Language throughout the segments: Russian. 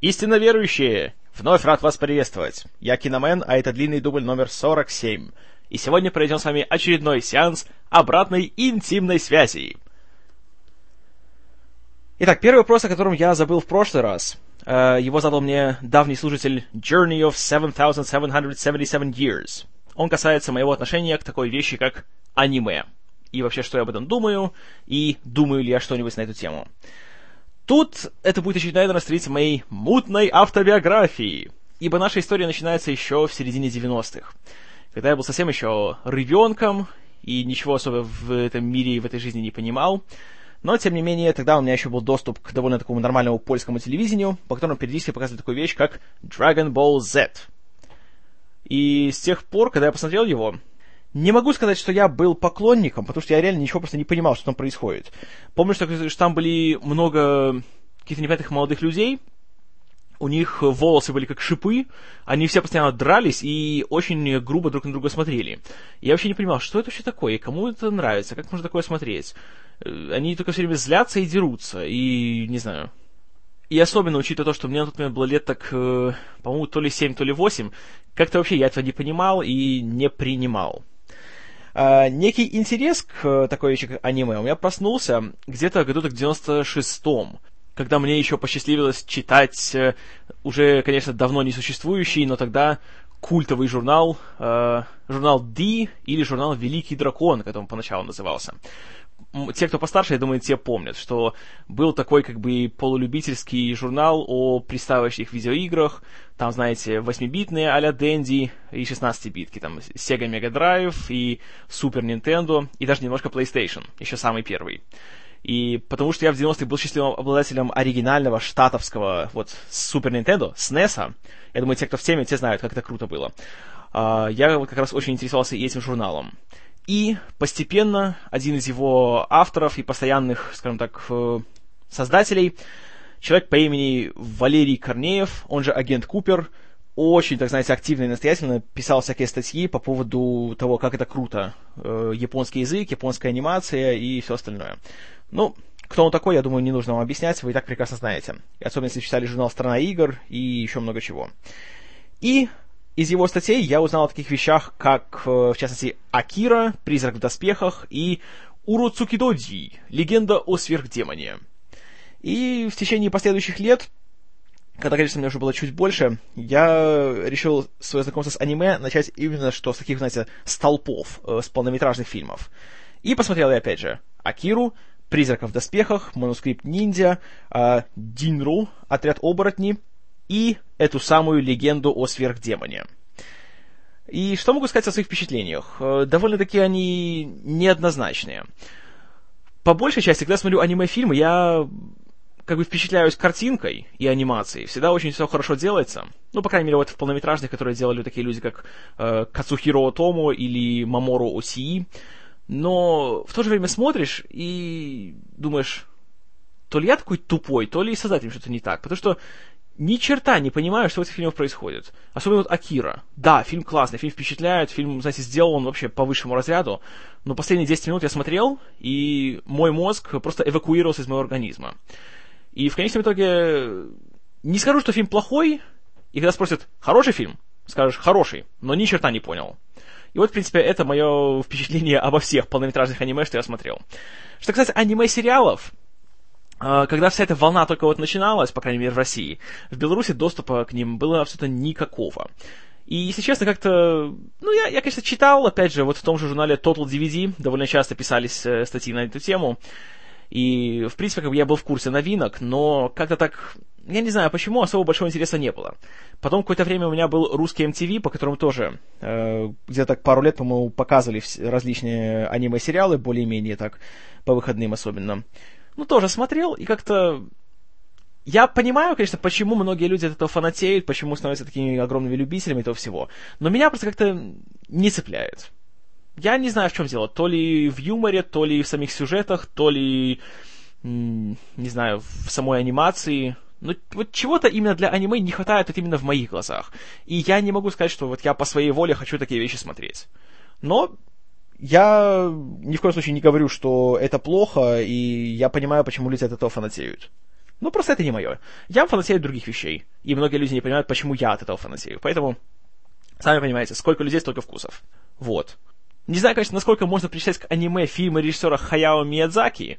Истинно верующие! Вновь рад вас приветствовать. Я Киномен, а это длинный дубль номер 47. И сегодня проведем с вами очередной сеанс обратной интимной связи. Итак, первый вопрос, о котором я забыл в прошлый раз. Э, его задал мне давний служитель Journey of 7777 Years. Он касается моего отношения к такой вещи, как аниме. И вообще, что я об этом думаю, и думаю ли я что-нибудь на эту тему. Тут это будет очередная, наверное, страница моей мутной автобиографии, ибо наша история начинается еще в середине 90-х, когда я был совсем еще рыбенком и ничего особо в этом мире и в этой жизни не понимал, но, тем не менее, тогда у меня еще был доступ к довольно такому нормальному польскому телевидению, по которому периодически показывали такую вещь, как Dragon Ball Z. И с тех пор, когда я посмотрел его, не могу сказать, что я был поклонником, потому что я реально ничего просто не понимал, что там происходит. Помню, что, что там были много каких-то непонятных молодых людей, у них волосы были как шипы, они все постоянно дрались и очень грубо друг на друга смотрели. Я вообще не понимал, что это вообще такое, и кому это нравится, как можно такое смотреть. Э, они только все время злятся и дерутся, и не знаю. И особенно учитывая то, что мне на тот момент было лет так, э, по-моему, то ли 7, то ли 8, как-то вообще я этого не понимал и не принимал. Uh, некий интерес к uh, такой вещи, как аниме, у меня проснулся где-то году так в 96-м, когда мне еще посчастливилось читать uh, уже, конечно, давно не существующий, но тогда культовый журнал, э, журнал D или журнал Великий Дракон, как он поначалу назывался те, кто постарше, я думаю, те помнят, что был такой как бы полулюбительский журнал о приставающих видеоиграх, там, знаете, 8-битные а-ля Dendy и 16-битки, там Sega Mega Drive и Super Nintendo и даже немножко PlayStation, еще самый первый. И потому что я в 90-х был счастливым обладателем оригинального штатовского вот Super Nintendo, SNES, я думаю, те, кто в теме, те знают, как это круто было. Uh, я вот как раз очень интересовался этим журналом. И постепенно один из его авторов и постоянных, скажем так, э, создателей, человек по имени Валерий Корнеев, он же агент Купер, очень, так знаете, активно и настоятельно писал всякие статьи по поводу того, как это круто. Э, японский язык, японская анимация и все остальное. Ну, кто он такой, я думаю, не нужно вам объяснять, вы и так прекрасно знаете. Особенно если читали журнал «Страна игр» и еще много чего. И из его статей я узнал о таких вещах, как, э, в частности, Акира, Призрак в доспехах и Уроцукидоди, Легенда о сверхдемоне. И в течение последующих лет, когда, конечно, мне уже было чуть больше, я решил свое знакомство с аниме начать именно что с таких, знаете, столпов, э, с полнометражных фильмов. И посмотрел я, опять же, Акиру, Призрака в доспехах, Манускрипт ниндзя, э, Динру, Отряд оборотни и эту самую легенду о сверхдемоне. И что могу сказать о своих впечатлениях? Э, довольно-таки они неоднозначные. По большей части, когда смотрю аниме-фильмы, я как бы впечатляюсь картинкой и анимацией. Всегда очень все хорошо делается. Ну, по крайней мере, вот в полнометражных, которые делали такие люди, как э, Кацухиро Тому или Мамору Осии. Но в то же время смотришь и думаешь, то ли я такой тупой, то ли и создателем что-то не так. Потому что ни черта не понимаю, что в этих фильмах происходит. Особенно вот Акира. Да, фильм классный, фильм впечатляет, фильм, знаете, сделал он вообще по высшему разряду, но последние 10 минут я смотрел, и мой мозг просто эвакуировался из моего организма. И в конечном итоге не скажу, что фильм плохой, и когда спросят, хороший фильм, скажешь, хороший, но ни черта не понял. И вот, в принципе, это мое впечатление обо всех полнометражных аниме, что я смотрел. Что касается аниме-сериалов, когда вся эта волна только вот начиналась, по крайней мере, в России, в Беларуси доступа к ним было абсолютно никакого. И, если честно, как-то... Ну, я, я, конечно, читал, опять же, вот в том же журнале Total DVD довольно часто писались э, статьи на эту тему. И, в принципе, как бы я был в курсе новинок, но как-то так... Я не знаю, почему особо большого интереса не было. Потом какое-то время у меня был русский MTV, по которому тоже э, где-то так пару лет, по-моему, показывали различные аниме-сериалы, более-менее так, по выходным особенно ну, тоже смотрел, и как-то... Я понимаю, конечно, почему многие люди от этого фанатеют, почему становятся такими огромными любителями этого всего, но меня просто как-то не цепляет. Я не знаю, в чем дело. То ли в юморе, то ли в самих сюжетах, то ли, не знаю, в самой анимации. Но вот чего-то именно для аниме не хватает вот именно в моих глазах. И я не могу сказать, что вот я по своей воле хочу такие вещи смотреть. Но я ни в коем случае не говорю, что это плохо, и я понимаю, почему люди от этого фанатеют. Ну, просто это не мое. Я фанатею от других вещей. И многие люди не понимают, почему я от этого фанатею. Поэтому, сами понимаете, сколько людей, столько вкусов. Вот. Не знаю, конечно, насколько можно причислять к аниме фильмы режиссера Хаяо Миядзаки.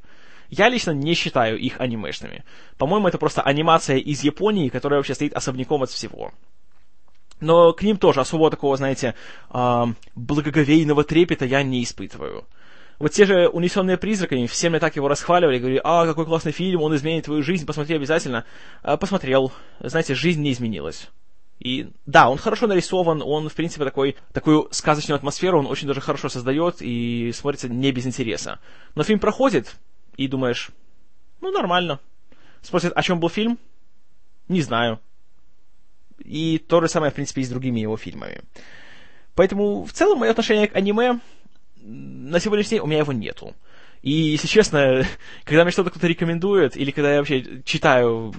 Я лично не считаю их анимешными. По-моему, это просто анимация из Японии, которая вообще стоит особняком от всего. Но к ним тоже особого такого, знаете, э, благоговейного трепета я не испытываю. Вот те же «Унесенные призраками», все мне так его расхваливали, говорили, а, какой классный фильм, он изменит твою жизнь, посмотри обязательно. А, посмотрел, знаете, жизнь не изменилась. И да, он хорошо нарисован, он, в принципе, такой, такую сказочную атмосферу он очень даже хорошо создает и смотрится не без интереса. Но фильм проходит, и думаешь, ну, нормально. Спросят, о чем был фильм? Не знаю. И то же самое, в принципе, и с другими его фильмами. Поэтому, в целом, мое отношение к аниме на сегодняшний день у меня его нету. И, если честно, когда мне что-то кто-то рекомендует, или когда я вообще читаю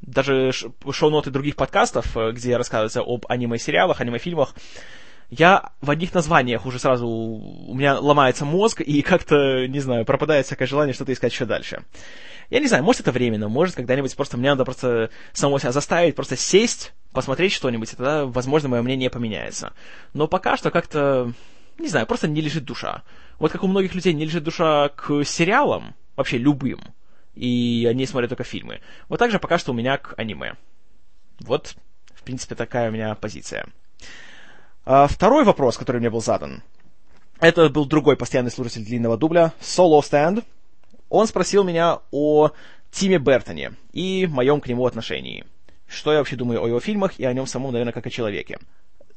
даже шоу-ноты других подкастов, э, где рассказывается об аниме-сериалах, аниме-фильмах, я в одних названиях уже сразу у меня ломается мозг, и как-то, не знаю, пропадает всякое желание что-то искать еще дальше. Я не знаю, может это временно, может когда-нибудь просто мне надо просто самого себя заставить, просто сесть, посмотреть что-нибудь, и тогда, возможно, мое мнение поменяется. Но пока что как-то не знаю, просто не лежит душа. Вот как у многих людей не лежит душа к сериалам, вообще любым, и они смотрят только фильмы. Вот так же пока что у меня к аниме. Вот, в принципе, такая у меня позиция. А, второй вопрос, который мне был задан, это был другой постоянный слушатель длинного дубля, Solo Stand. Он спросил меня о Тиме Бертоне и моем к нему отношении. Что я вообще думаю о его фильмах и о нем самом, наверное, как о человеке.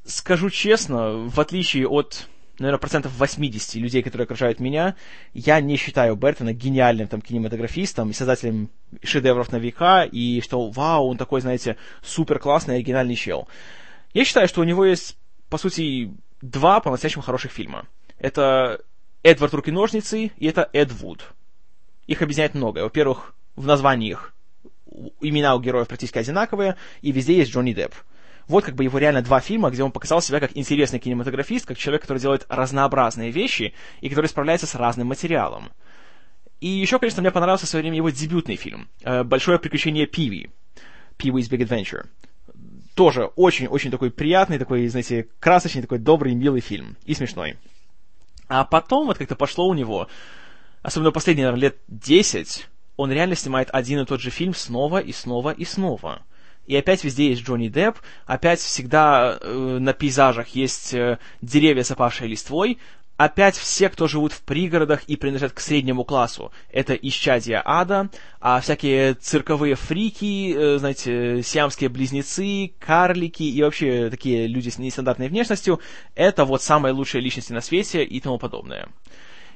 Скажу честно, в отличие от наверное, процентов 80 людей, которые окружают меня, я не считаю Бертона гениальным там кинематографистом и создателем шедевров на века, и что, вау, он такой, знаете, супер классный, оригинальный чел. Я считаю, что у него есть, по сути, два по-настоящему хороших фильма. Это Эдвард Руки-ножницы и это Эд Вуд. Их объединяет многое. Во-первых, в названии их имена у героев практически одинаковые, и везде есть Джонни Депп вот как бы его реально два фильма, где он показал себя как интересный кинематографист, как человек, который делает разнообразные вещи и который справляется с разным материалом. И еще, конечно, мне понравился в свое время его дебютный фильм э, «Большое приключение Пиви», «Pee-wee's Big Adventure». Тоже очень-очень такой приятный, такой, знаете, красочный, такой добрый, милый фильм. И смешной. А потом вот как-то пошло у него, особенно последние, наверное, лет 10, он реально снимает один и тот же фильм снова и снова и снова. И опять везде есть Джонни Депп, опять всегда э, на пейзажах есть э, деревья с опавшей листвой, опять все, кто живут в пригородах и принадлежат к среднему классу, это исчадия ада, а всякие цирковые фрики, э, знаете, сиамские близнецы, карлики и вообще такие люди с нестандартной внешностью, это вот самые лучшие личности на свете и тому подобное.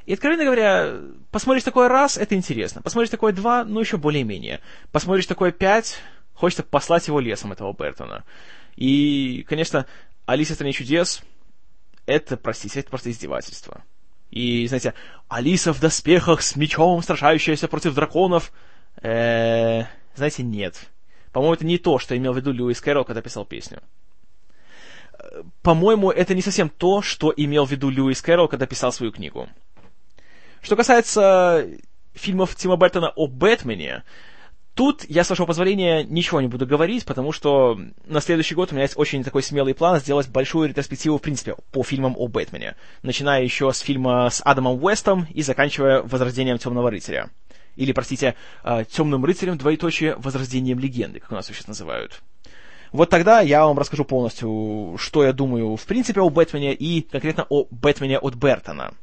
И, откровенно говоря, посмотришь такое раз, это интересно. Посмотришь такое два, ну, еще более-менее. Посмотришь такое пять, Хочется послать его лесом, этого Бертона. И, конечно, Алиса в стране чудес это, простите, это просто издевательство. И, знаете, Алиса в доспехах с мечом, сражающаяся против драконов. Э, знаете, нет. По-моему, это не то, что имел в виду Льюис Кэрролл, когда писал песню. По-моему, это не совсем то, что имел в виду Льюис Кэрролл, когда писал свою книгу. Что касается фильмов Тима Бертона о Бэтмене, Тут я, с вашего позволения, ничего не буду говорить, потому что на следующий год у меня есть очень такой смелый план сделать большую ретроспективу, в принципе, по фильмам о Бэтмене. Начиная еще с фильма с Адамом Уэстом и заканчивая «Возрождением Темного рыцаря». Или, простите, а, «Темным рыцарем, двоеточие, возрождением легенды», как у нас сейчас называют. Вот тогда я вам расскажу полностью, что я думаю, в принципе, о Бэтмене и конкретно о Бэтмене от Бертона.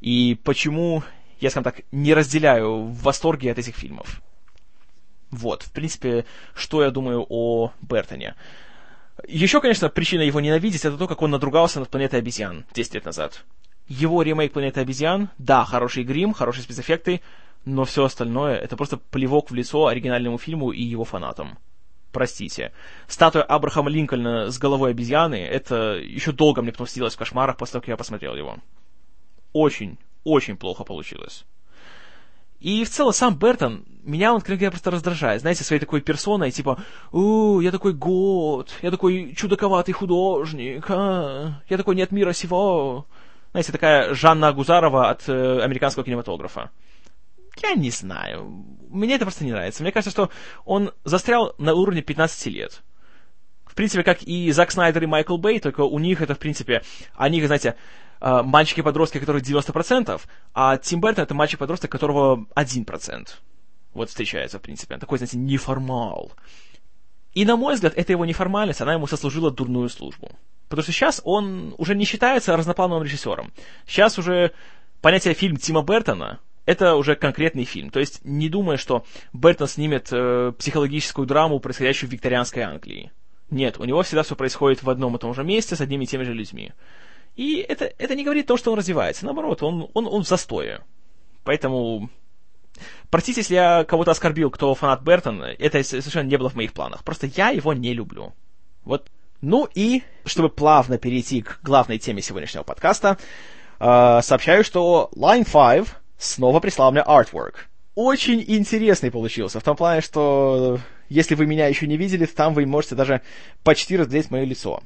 И почему я, скажем так, не разделяю в восторге от этих фильмов. Вот, в принципе, что я думаю о Бертоне. Еще, конечно, причина его ненавидеть это то, как он надругался над планетой обезьян 10 лет назад. Его ремейк планеты обезьян, да, хороший грим, хорошие спецэффекты, но все остальное это просто плевок в лицо оригинальному фильму и его фанатам. Простите. Статуя Абрахама Линкольна с головой обезьяны, это еще долго мне потом снилось в кошмарах после того, как я посмотрел его. Очень, очень плохо получилось. И в целом сам Бертон, меня он, я просто раздражает, знаете, своей такой персоной, типа, у, я такой год, я такой чудаковатый художник, а, я такой нет мира сего. Знаете, такая Жанна Агузарова от э, американского кинематографа. я не знаю. Мне это просто не нравится. Мне кажется, что он застрял на уровне 15 лет. В принципе, как и Зак Снайдер и Майкл Бэй, только у них это, в принципе, они, знаете, э, мальчики-подростки, которых 90%, а Тим Бертон это мальчик-подросток, которого 1%. Вот встречается, в принципе. Он такой, знаете, неформал. И, на мой взгляд, эта его неформальность, она ему сослужила дурную службу. Потому что сейчас он уже не считается разноплановым режиссером. Сейчас уже понятие фильм Тима Бертона это уже конкретный фильм. То есть не думая, что Бертон снимет э, психологическую драму, происходящую в викторианской Англии. Нет, у него всегда все происходит в одном и том же месте с одними и теми же людьми. И это, это не говорит о том, что он развивается. Наоборот, он, он, он в застое. Поэтому Простите, если я кого-то оскорбил, кто фанат Бертона, это совершенно не было в моих планах. Просто я его не люблю. Вот. Ну и, чтобы плавно перейти к главной теме сегодняшнего подкаста, э, сообщаю, что Line 5 снова прислал мне artwork. Очень интересный получился, в том плане, что если вы меня еще не видели, там вы можете даже почти разглядеть мое лицо.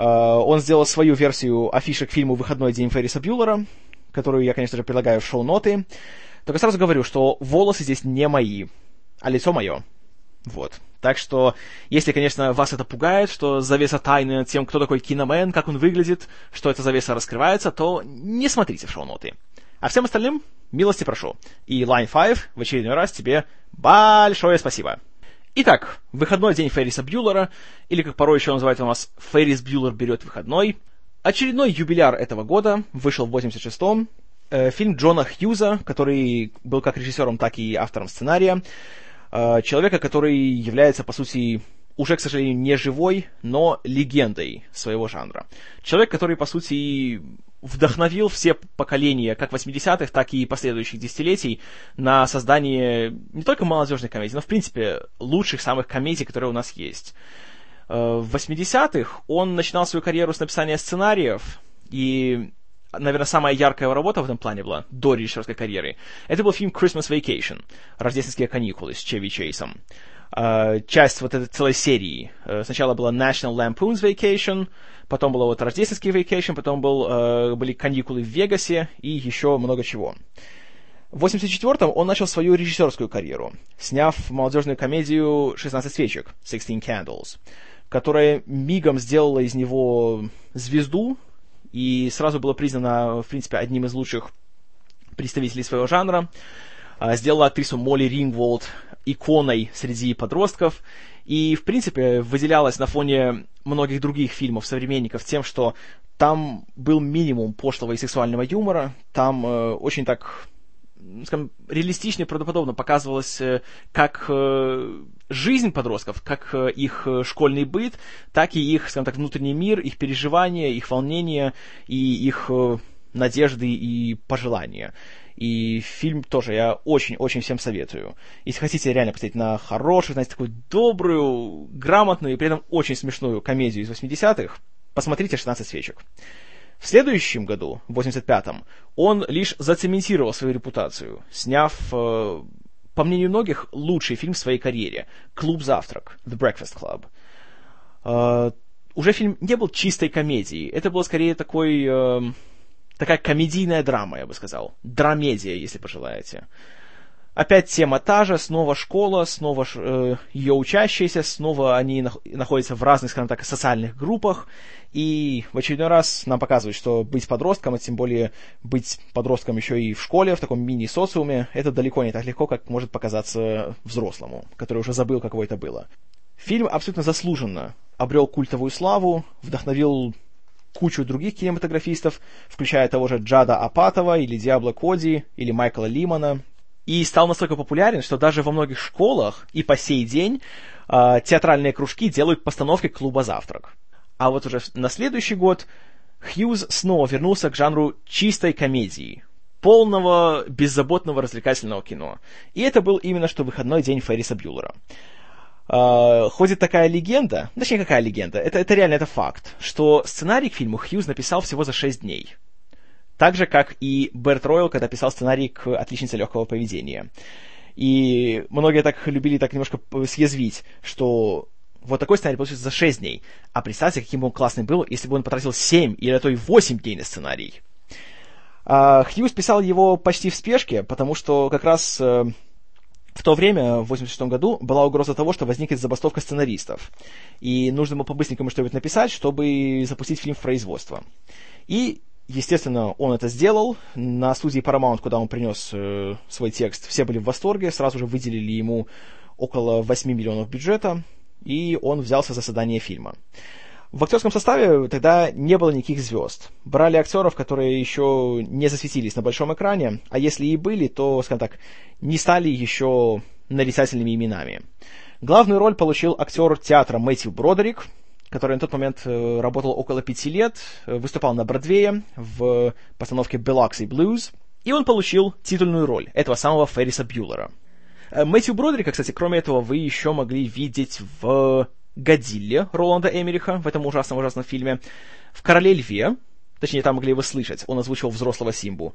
Э, он сделал свою версию афишек фильму «Выходной день Ферриса Бьюлера», которую я, конечно же, прилагаю в шоу-ноты. Только сразу говорю, что волосы здесь не мои, а лицо мое. Вот. Так что, если, конечно, вас это пугает, что завеса тайны над тем, кто такой киномен, как он выглядит, что эта завеса раскрывается, то не смотрите в шоу-ноты. А всем остальным милости прошу. И Line 5 в очередной раз тебе большое спасибо. Итак, выходной день Ферриса Бьюлера, или как порой еще называют у нас Феррис Бьюлер берет выходной. Очередной юбиляр этого года вышел в 86-м, Э, фильм Джона Хьюза, который был как режиссером, так и автором сценария. Э, человека, который является, по сути, уже, к сожалению, не живой, но легендой своего жанра. Человек, который, по сути, вдохновил все поколения, как 80-х, так и последующих десятилетий, на создание не только молодежных комедий, но, в принципе, лучших самых комедий, которые у нас есть. Э, в 80-х он начинал свою карьеру с написания сценариев, и наверное, самая яркая его работа в этом плане была до режиссерской карьеры. Это был фильм Christmas Vacation, рождественские каникулы с Чеви Чейсом. Uh, часть вот этой целой серии. Uh, сначала была National Lampoon's Vacation, потом была вот рождественский Vacation, потом был, uh, были каникулы в Вегасе и еще много чего. В 84-м он начал свою режиссерскую карьеру, сняв молодежную комедию «16 свечек» «16 Candles», которая мигом сделала из него звезду, и сразу было признано, в принципе, одним из лучших представителей своего жанра. Сделала актрису Молли Рингволд иконой среди подростков, и, в принципе, выделялась на фоне многих других фильмов современников тем, что там был минимум пошлого и сексуального юмора, там э, очень так скажем, реалистично и правдоподобно показывалось э, как э, жизнь подростков, как э, их школьный быт, так и их, скажем так, внутренний мир, их переживания, их волнения и их надежды и пожелания. И фильм тоже я очень-очень всем советую. Если хотите реально посмотреть на хорошую, знаете, такую добрую, грамотную и при этом очень смешную комедию из 80-х, посмотрите «16 свечек». В следующем году, в 85-м, он лишь зацементировал свою репутацию, сняв, э, по мнению многих, лучший фильм в своей карьере «Клуб завтрак» «The Breakfast Club». Э, уже фильм не был чистой комедией, это было скорее такой, э, такая комедийная драма, я бы сказал. Драмедия, если пожелаете. Опять тема та же, снова школа, снова э, ее учащиеся, снова они нах- находятся в разных, скажем так, социальных группах, и в очередной раз нам показывают, что быть подростком, а тем более быть подростком еще и в школе, в таком мини-социуме, это далеко не так легко, как может показаться взрослому, который уже забыл, каково это было. Фильм абсолютно заслуженно обрел культовую славу, вдохновил кучу других кинематографистов, включая того же Джада Апатова, или Диабло Коди, или Майкла Лимана, и стал настолько популярен, что даже во многих школах и по сей день э, театральные кружки делают постановки клуба «Завтрак». А вот уже на следующий год Хьюз снова вернулся к жанру чистой комедии, полного беззаботного развлекательного кино. И это был именно что выходной день Ферриса Бьюлера. Uh, ходит такая легенда, точнее, какая легенда, это, это реально это факт, что сценарий к фильму Хьюз написал всего за 6 дней. Так же, как и Берт Ройл, когда писал сценарий к «Отличнице легкого поведения». И многие так любили так немножко съязвить, что вот такой сценарий получился за 6 дней. А представьте, каким бы он классный был, если бы он потратил 7 или а то и 8 дней на сценарий. А Хьюз писал его почти в спешке, потому что как раз э, в то время, в 86 году, была угроза того, что возникнет забастовка сценаристов. И нужно было по-быстренькому что-нибудь написать, чтобы запустить фильм в производство. И, естественно, он это сделал. На студии Paramount, куда он принес э, свой текст, все были в восторге, сразу же выделили ему около 8 миллионов бюджета, и он взялся за создание фильма. В актерском составе тогда не было никаких звезд. Брали актеров, которые еще не засветились на большом экране, а если и были, то, скажем так, не стали еще нарицательными именами. Главную роль получил актер театра Мэтью Бродерик, который на тот момент э, работал около пяти лет, э, выступал на Бродвее в постановке Biloxi Blues, и он получил титульную роль этого самого Ферриса Бьюлера. Э, Мэтью Бродерика, кстати, кроме этого, вы еще могли видеть в Годилле Роланда Эмериха в этом ужасном-ужасном фильме, в «Короле льве», точнее, там могли его слышать, он озвучивал взрослого Симбу,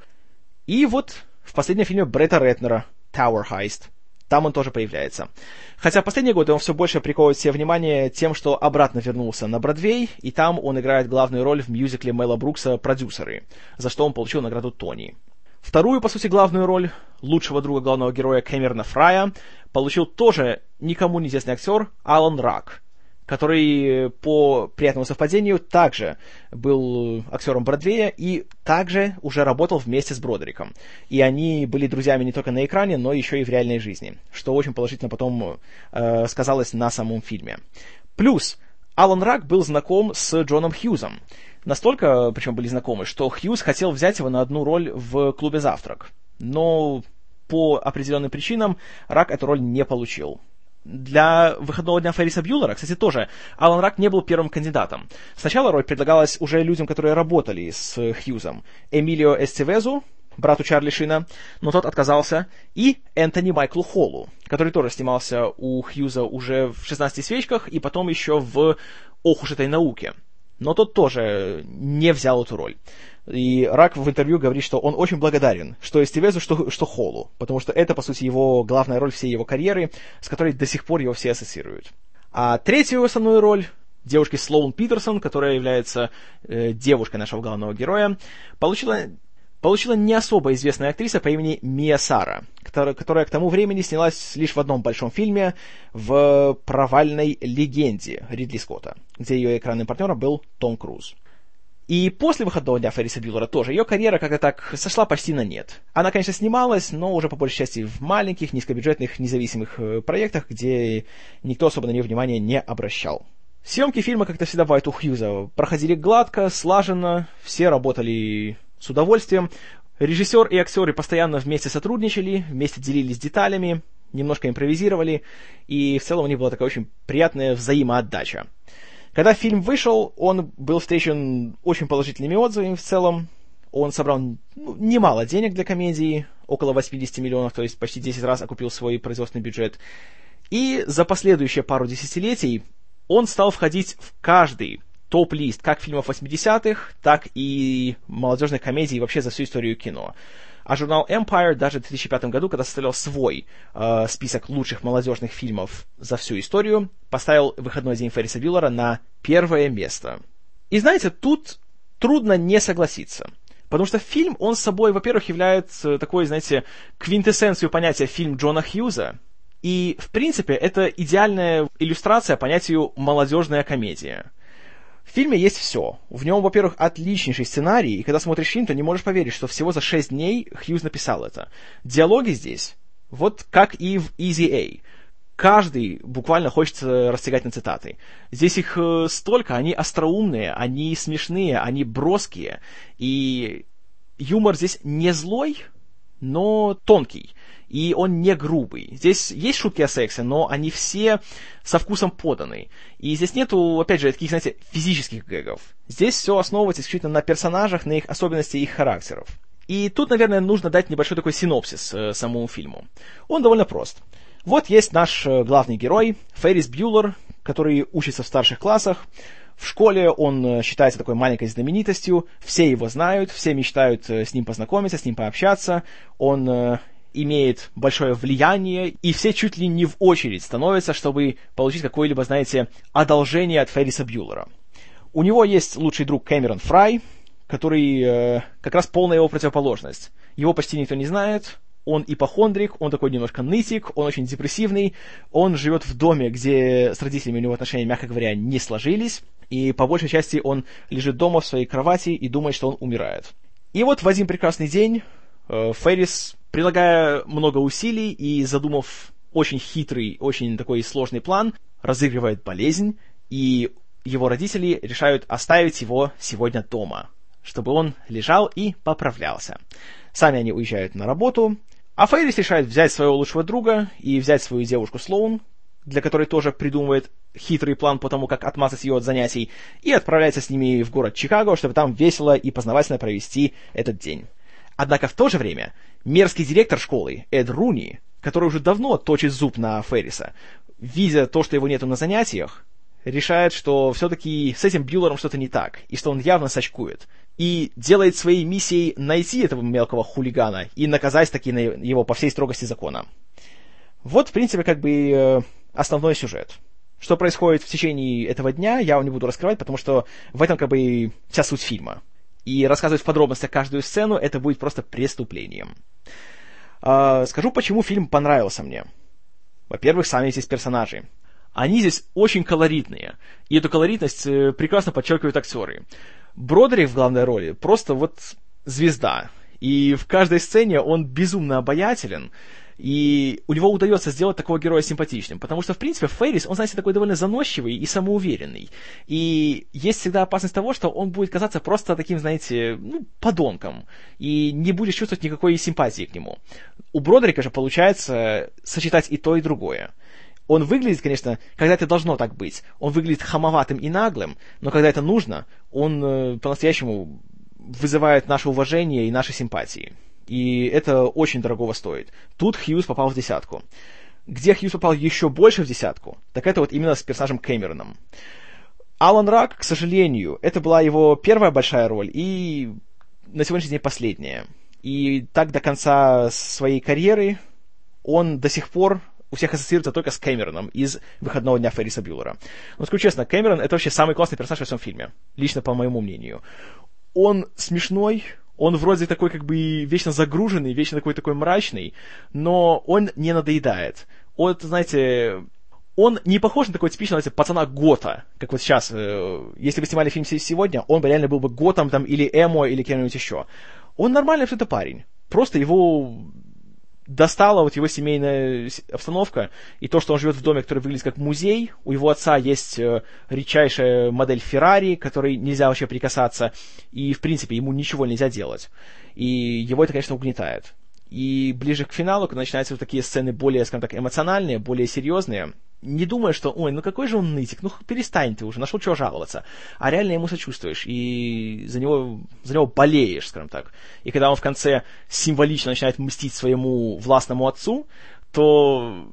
и вот в последнем фильме Бретта Ретнера «Tower Heist», там он тоже появляется. Хотя в последние годы он все больше приковывает себе внимание тем, что обратно вернулся на Бродвей, и там он играет главную роль в мюзикле Мэла Брукса «Продюсеры», за что он получил награду Тони. Вторую, по сути, главную роль лучшего друга главного героя Кэмерона Фрая получил тоже никому неизвестный актер Алан Рак, который по приятному совпадению также был актером Бродвея и также уже работал вместе с Бродериком. И они были друзьями не только на экране, но еще и в реальной жизни, что очень положительно потом э, сказалось на самом фильме. Плюс Алан Рак был знаком с Джоном Хьюзом. Настолько, причем были знакомы, что Хьюз хотел взять его на одну роль в клубе «Завтрак». Но по определенным причинам Рак эту роль не получил для выходного дня Ферриса Бьюлера, кстати, тоже Алан Рак не был первым кандидатом. Сначала роль предлагалась уже людям, которые работали с Хьюзом. Эмилио Эстевезу, брату Чарли Шина, но тот отказался, и Энтони Майклу Холлу, который тоже снимался у Хьюза уже в «16 свечках» и потом еще в «Ох уж этой науке». Но тот тоже не взял эту роль. И Рак в интервью говорит, что он очень благодарен, что Эстевезу, что, что Холлу, потому что это, по сути, его главная роль всей его карьеры, с которой до сих пор его все ассоциируют. А третью основную роль девушки Слоун Питерсон, которая является э, девушкой нашего главного героя, получила, получила не особо известная актриса по имени Мия Сара, которая, которая к тому времени снялась лишь в одном большом фильме в «Провальной легенде» Ридли Скотта, где ее экранным партнером был Том Круз. И после выходного дня Ферриса Бьюлера тоже ее карьера как-то так сошла почти на нет. Она, конечно, снималась, но уже по большей части в маленьких, низкобюджетных, независимых э, проектах, где никто особо на нее внимания не обращал. Съемки фильма, как-то всегда бывает у Хьюза, проходили гладко, слаженно, все работали с удовольствием. Режиссер и актеры постоянно вместе сотрудничали, вместе делились деталями, немножко импровизировали, и в целом у них была такая очень приятная взаимоотдача. Когда фильм вышел, он был встречен очень положительными отзывами в целом. Он собрал ну, немало денег для комедии, около 80 миллионов, то есть почти 10 раз окупил свой производственный бюджет. И за последующие пару десятилетий он стал входить в каждый топ-лист как фильмов 80-х, так и молодежных комедий вообще за всю историю кино. А журнал Empire даже в 2005 году, когда составлял свой э, список лучших молодежных фильмов за всю историю, поставил «Выходной день Ферриса Бьюллера» на первое место. И знаете, тут трудно не согласиться. Потому что фильм, он собой, во-первых, является такой, знаете, квинтэссенцию понятия фильм Джона Хьюза. И, в принципе, это идеальная иллюстрация понятию «молодежная комедия». В фильме есть все. В нем, во-первых, отличнейший сценарий, и когда смотришь фильм, то не можешь поверить, что всего за шесть дней Хьюз написал это. Диалоги здесь, вот как и в Easy A. Каждый буквально хочется растягать на цитаты. Здесь их э, столько, они остроумные, они смешные, они броские. И юмор здесь не злой, но тонкий и он не грубый. Здесь есть шутки о сексе, но они все со вкусом поданы. И здесь нету, опять же, таких, знаете, физических гэгов. Здесь все основывается исключительно на персонажах, на их особенностях и их характеров. И тут, наверное, нужно дать небольшой такой синопсис э, самому фильму. Он довольно прост. Вот есть наш э, главный герой, Феррис Бьюлер, который учится в старших классах. В школе он э, считается такой маленькой знаменитостью, все его знают, все мечтают э, с ним познакомиться, с ним пообщаться. Он э, имеет большое влияние, и все чуть ли не в очередь становятся, чтобы получить какое-либо, знаете, одолжение от Ферриса Бьюлера. У него есть лучший друг Кэмерон Фрай, который э, как раз полная его противоположность. Его почти никто не знает, он ипохондрик, он такой немножко нытик, он очень депрессивный, он живет в доме, где с родителями у него отношения, мягко говоря, не сложились, и по большей части он лежит дома в своей кровати и думает, что он умирает. И вот в один прекрасный день э, Феррис, прилагая много усилий и задумав очень хитрый, очень такой сложный план, разыгрывает болезнь, и его родители решают оставить его сегодня дома, чтобы он лежал и поправлялся. Сами они уезжают на работу, а Фейрис решает взять своего лучшего друга и взять свою девушку Слоун, для которой тоже придумывает хитрый план по тому, как отмазать ее от занятий, и отправляется с ними в город Чикаго, чтобы там весело и познавательно провести этот день. Однако в то же время мерзкий директор школы, Эд Руни, который уже давно точит зуб на Ферриса, видя то, что его нету на занятиях, решает, что все-таки с этим Бьюлером что-то не так, и что он явно сочкует, и делает своей миссией найти этого мелкого хулигана и наказать таки его по всей строгости закона. Вот, в принципе, как бы э, основной сюжет. Что происходит в течение этого дня, я вам не буду раскрывать, потому что в этом как бы вся суть фильма. И рассказывать в подробностях каждую сцену, это будет просто преступлением. Э, скажу, почему фильм понравился мне. Во-первых, сами здесь персонажи. Они здесь очень колоритные. И эту колоритность э, прекрасно подчеркивают актеры. Бродерик в главной роли просто вот звезда. И в каждой сцене он безумно обаятелен. И у него удается сделать такого героя симпатичным. Потому что, в принципе, Феррис, он, знаете, такой довольно заносчивый и самоуверенный. И есть всегда опасность того, что он будет казаться просто таким, знаете, ну, подонком. И не будешь чувствовать никакой симпатии к нему. У Бродерика же получается сочетать и то, и другое. Он выглядит, конечно, когда это должно так быть, он выглядит хамоватым и наглым, но когда это нужно, он э, по-настоящему вызывает наше уважение и наши симпатии. И это очень дорогого стоит. Тут Хьюз попал в десятку. Где Хьюз попал еще больше в десятку, так это вот именно с персонажем Кэмероном. Алан Рак, к сожалению, это была его первая большая роль и на сегодняшний день последняя. И так до конца своей карьеры он до сих пор у всех ассоциируется только с Кэмероном из «Выходного дня Ферриса Бьюлера». Но скажу честно, Кэмерон — это вообще самый классный персонаж во всем фильме, лично по моему мнению. Он смешной, он вроде такой как бы вечно загруженный, вечно такой такой мрачный, но он не надоедает. Он, знаете, он не похож на такого типичного, знаете, пацана Гота, как вот сейчас. Э, если бы снимали фильм сегодня, он бы реально был бы Готом там или Эмо или кем-нибудь еще. Он нормальный абсолютно парень. Просто его достала вот его семейная обстановка, и то, что он живет в доме, который выглядит как музей. У его отца есть э, редчайшая модель Феррари, которой нельзя вообще прикасаться, и, в принципе, ему ничего нельзя делать. И его это, конечно, угнетает. И ближе к финалу, когда начинаются вот такие сцены более, скажем так, эмоциональные, более серьезные, не думая, что, ой, ну какой же он нытик, ну перестань ты уже, нашел чего жаловаться. А реально ему сочувствуешь, и за него, за него болеешь, скажем так. И когда он в конце символично начинает мстить своему властному отцу, то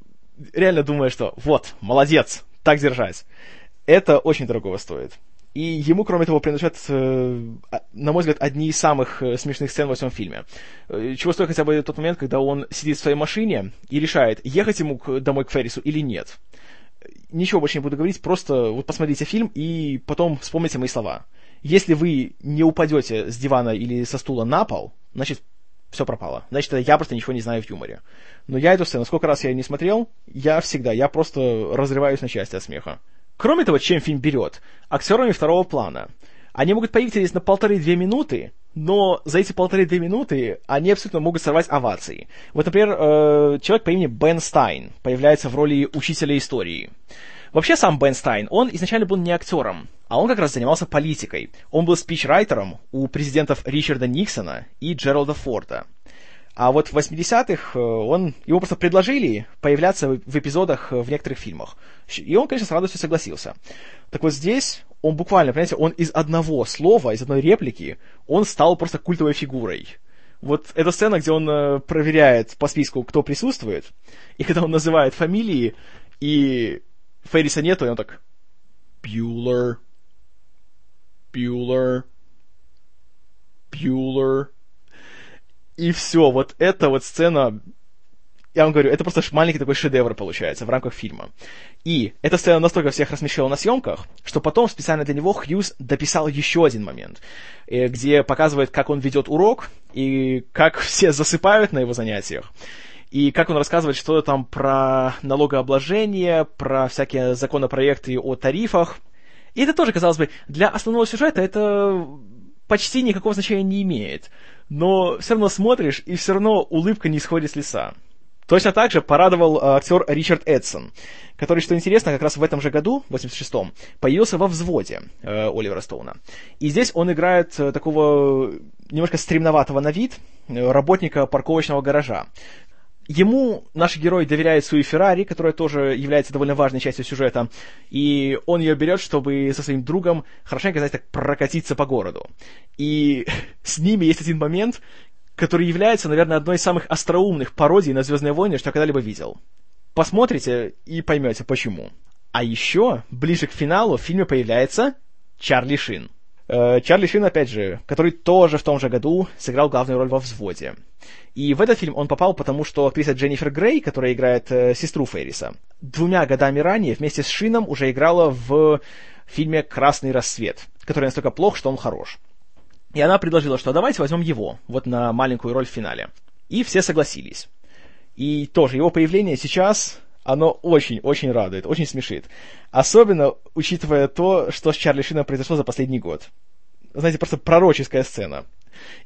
реально думаешь, что вот, молодец, так держать. Это очень дорогого стоит. И ему, кроме того, принадлежат, э, а, на мой взгляд, одни из самых э, смешных сцен во всем фильме. Э, чего стоит хотя бы тот момент, когда он сидит в своей машине и решает, ехать ему домой к Феррису или нет. Ничего больше не буду говорить, просто вот посмотрите фильм и потом вспомните мои слова. Если вы не упадете с дивана или со стула на пол, значит, все пропало. Значит, я просто ничего не знаю в юморе. Но я эту сцену, сколько раз я ее не смотрел, я всегда, я просто разрываюсь на части от смеха. Кроме того, чем фильм берет? Актерами второго плана. Они могут появиться здесь на полторы-две минуты, но за эти полторы-две минуты они абсолютно могут сорвать овации. Вот, например, э, человек по имени Бен Стайн появляется в роли учителя истории. Вообще сам Бен Стайн, он изначально был не актером, а он как раз занимался политикой. Он был спичрайтером у президентов Ричарда Никсона и Джералда Форда. А вот в 80-х э, он, его просто предложили появляться в эпизодах э, в некоторых фильмах. И он, конечно, с радостью согласился. Так вот здесь он буквально, понимаете, он из одного слова, из одной реплики, он стал просто культовой фигурой. Вот эта сцена, где он э, проверяет по списку, кто присутствует, и когда он называет фамилии, и Ферриса нету, и он так Бьюлер, Бьюлер, Бьюлер, и все, вот эта вот сцена я вам говорю, это просто маленький такой шедевр получается в рамках фильма. И эта сцена настолько всех рассмешила на съемках, что потом специально для него Хьюз дописал еще один момент, э, где показывает, как он ведет урок и как все засыпают на его занятиях. И как он рассказывает что-то там про налогообложение, про всякие законопроекты о тарифах. И это тоже, казалось бы, для основного сюжета это почти никакого значения не имеет. Но все равно смотришь, и все равно улыбка не сходит с лица. Точно так же порадовал э, актер Ричард Эдсон, который, что интересно, как раз в этом же году, в 86-м, появился во «Взводе» э, Оливера Стоуна. И здесь он играет э, такого немножко стремноватого на вид э, работника парковочного гаража, Ему наш герой доверяет свою Феррари, которая тоже является довольно важной частью сюжета, и он ее берет, чтобы со своим другом хорошенько, знаете, так прокатиться по городу. И с ними есть один момент, который является, наверное, одной из самых остроумных пародий на «Звездные войны», что я когда-либо видел. Посмотрите и поймете, почему. А еще, ближе к финалу, в фильме появляется Чарли Шин. Э, Чарли Шин, опять же, который тоже в том же году сыграл главную роль во «Взводе». И в этот фильм он попал, потому что актриса Дженнифер Грей, которая играет э, сестру Ферриса, двумя годами ранее вместе с Шином уже играла в фильме «Красный рассвет», который настолько плох, что он хорош. И она предложила, что давайте возьмем его, вот на маленькую роль в финале. И все согласились. И тоже его появление сейчас, оно очень-очень радует, очень смешит. Особенно учитывая то, что с Чарли Шином произошло за последний год. Знаете, просто пророческая сцена.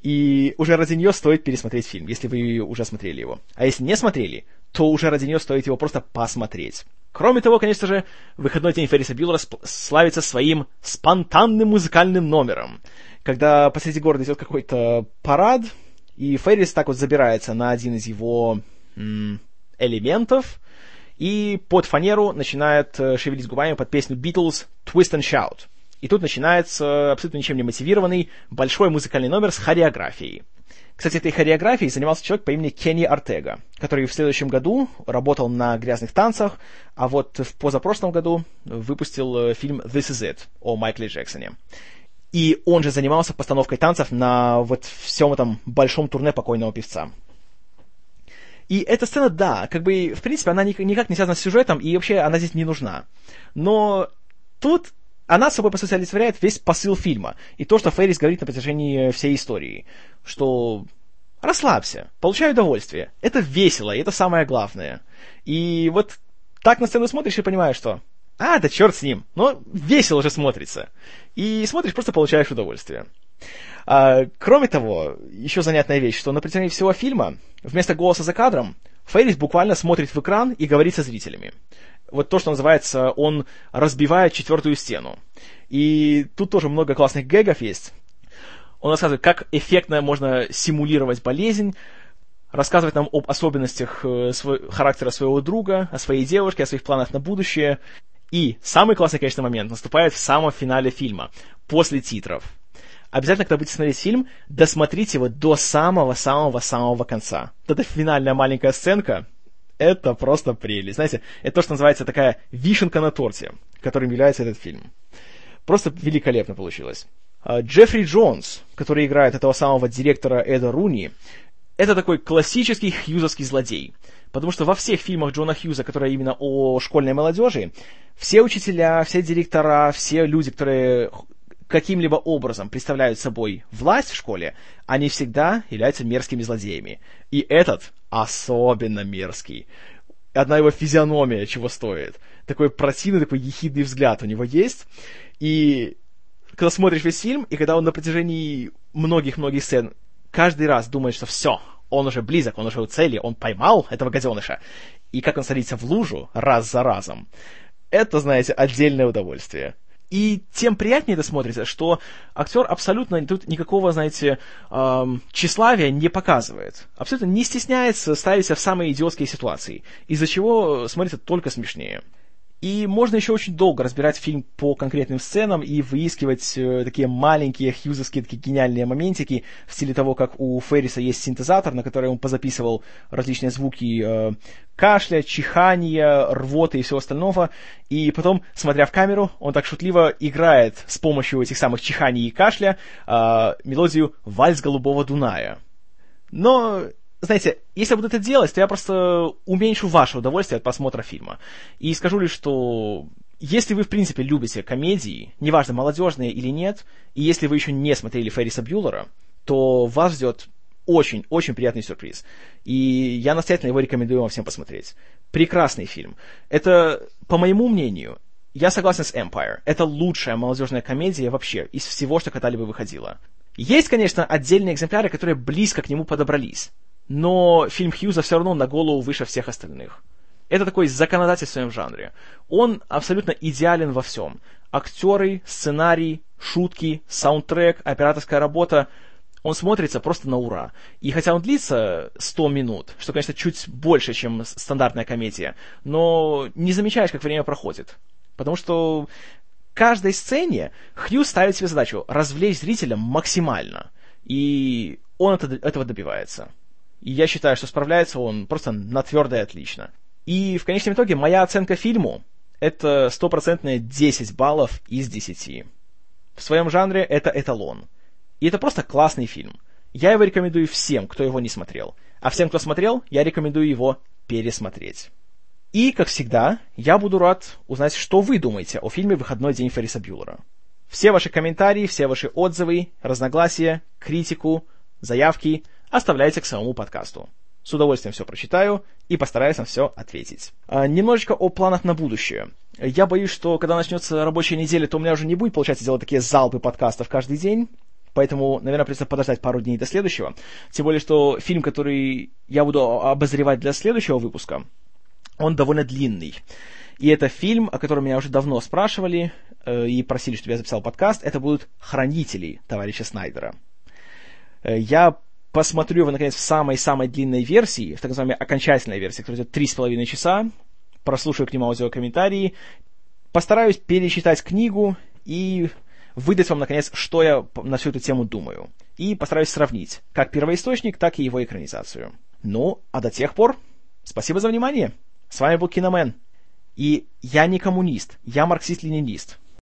И уже ради нее стоит пересмотреть фильм, если вы уже смотрели его. А если не смотрели, то уже ради нее стоит его просто посмотреть. Кроме того, конечно же, выходной день Ферриса Бьюлера славится своим спонтанным музыкальным номером. Когда посреди города идет какой-то парад, и Феррис так вот забирается на один из его м- элементов, и под фанеру начинает э, шевелить губами под песню Beatles «Twist and Shout». И тут начинается абсолютно ничем не мотивированный большой музыкальный номер с хореографией. Кстати, этой хореографией занимался человек по имени Кенни Артега, который в следующем году работал на «Грязных танцах», а вот в позапрошлом году выпустил э, фильм «This is it» о Майкле Джексоне. И он же занимался постановкой танцев на вот всем этом большом турне покойного певца. И эта сцена, да, как бы, в принципе, она никак не связана с сюжетом, и вообще она здесь не нужна. Но тут она собой, по сути, олицетворяет весь посыл фильма. И то, что Феррис говорит на протяжении всей истории. Что расслабься, получай удовольствие. Это весело, и это самое главное. И вот так на сцену смотришь и понимаешь, что а, да черт с ним, но весело же смотрится. И смотришь, просто получаешь удовольствие. А, кроме того, еще занятная вещь, что на протяжении всего фильма вместо голоса за кадром Феррис буквально смотрит в экран и говорит со зрителями вот то, что называется, он разбивает четвертую стену. И тут тоже много классных гэгов есть. Он рассказывает, как эффектно можно симулировать болезнь, рассказывает нам об особенностях э, свой, характера своего друга, о своей девушке, о своих планах на будущее. И самый классный, конечно, момент наступает в самом финале фильма, после титров. Обязательно, когда будете смотреть фильм, досмотрите его до самого-самого-самого конца. Вот эта финальная маленькая сценка, это просто прелесть. Знаете, это то, что называется такая вишенка на торте, которым является этот фильм. Просто великолепно получилось. А, Джеффри Джонс, который играет этого самого директора Эда Руни, это такой классический хьюзовский злодей. Потому что во всех фильмах Джона Хьюза, которые именно о школьной молодежи, все учителя, все директора, все люди, которые каким-либо образом представляют собой власть в школе, они всегда являются мерзкими злодеями. И этот особенно мерзкий. Одна его физиономия чего стоит. Такой противный, такой ехидный взгляд у него есть. И когда смотришь весь фильм, и когда он на протяжении многих-многих сцен каждый раз думает, что все, он уже близок, он уже у цели, он поймал этого гаденыша, и как он садится в лужу раз за разом, это, знаете, отдельное удовольствие. И тем приятнее это смотрится, что актер абсолютно тут никакого, знаете, эм, тщеславия не показывает. Абсолютно не стесняется ставить себя в самые идиотские ситуации, из-за чего смотрится только смешнее. И можно еще очень долго разбирать фильм по конкретным сценам и выискивать э, такие маленькие хьюзовские такие гениальные моментики в стиле того, как у Ферриса есть синтезатор, на который он позаписывал различные звуки э, кашля, чихания, рвоты и всего остального. И потом, смотря в камеру, он так шутливо играет с помощью этих самых чиханий и кашля э, мелодию «Вальс голубого Дуная». Но знаете, если я буду это делать, то я просто уменьшу ваше удовольствие от просмотра фильма. И скажу лишь, что если вы, в принципе, любите комедии, неважно, молодежные или нет, и если вы еще не смотрели Ферриса Бьюлера, то вас ждет очень-очень приятный сюрприз. И я настоятельно его рекомендую вам всем посмотреть. Прекрасный фильм. Это, по моему мнению, я согласен с Empire. Это лучшая молодежная комедия вообще из всего, что когда-либо выходило. Есть, конечно, отдельные экземпляры, которые близко к нему подобрались. Но фильм Хьюза все равно на голову выше всех остальных. Это такой законодатель в своем жанре. Он абсолютно идеален во всем. Актеры, сценарий, шутки, саундтрек, операторская работа. Он смотрится просто на ура. И хотя он длится 100 минут, что, конечно, чуть больше, чем стандартная комедия, но не замечаешь, как время проходит. Потому что каждой сцене Хью ставит себе задачу развлечь зрителя максимально. И он это, этого добивается. И я считаю, что справляется он просто на твердое отлично. И в конечном итоге моя оценка фильму — это стопроцентные 10 баллов из 10. В своем жанре это эталон. И это просто классный фильм. Я его рекомендую всем, кто его не смотрел. А всем, кто смотрел, я рекомендую его пересмотреть. И, как всегда, я буду рад узнать, что вы думаете о фильме «Выходной день Ферриса Бьюлера». Все ваши комментарии, все ваши отзывы, разногласия, критику, заявки оставляйте к самому подкасту. С удовольствием все прочитаю и постараюсь на все ответить. А, немножечко о планах на будущее. Я боюсь, что когда начнется рабочая неделя, то у меня уже не будет получаться делать такие залпы подкастов каждый день. Поэтому, наверное, придется подождать пару дней до следующего. Тем более, что фильм, который я буду обозревать для следующего выпуска, он довольно длинный. И это фильм, о котором меня уже давно спрашивали э, и просили, чтобы я записал подкаст. Это будут «Хранители» товарища Снайдера. Э, я посмотрю его, наконец, в самой-самой длинной версии, в так называемой окончательной версии, которая идет три с половиной часа, прослушаю к нему аудиокомментарии, постараюсь перечитать книгу и выдать вам, наконец, что я на всю эту тему думаю. И постараюсь сравнить как первоисточник, так и его экранизацию. Ну, а до тех пор, спасибо за внимание. С вами был Киномен. И я не коммунист, я марксист-ленинист.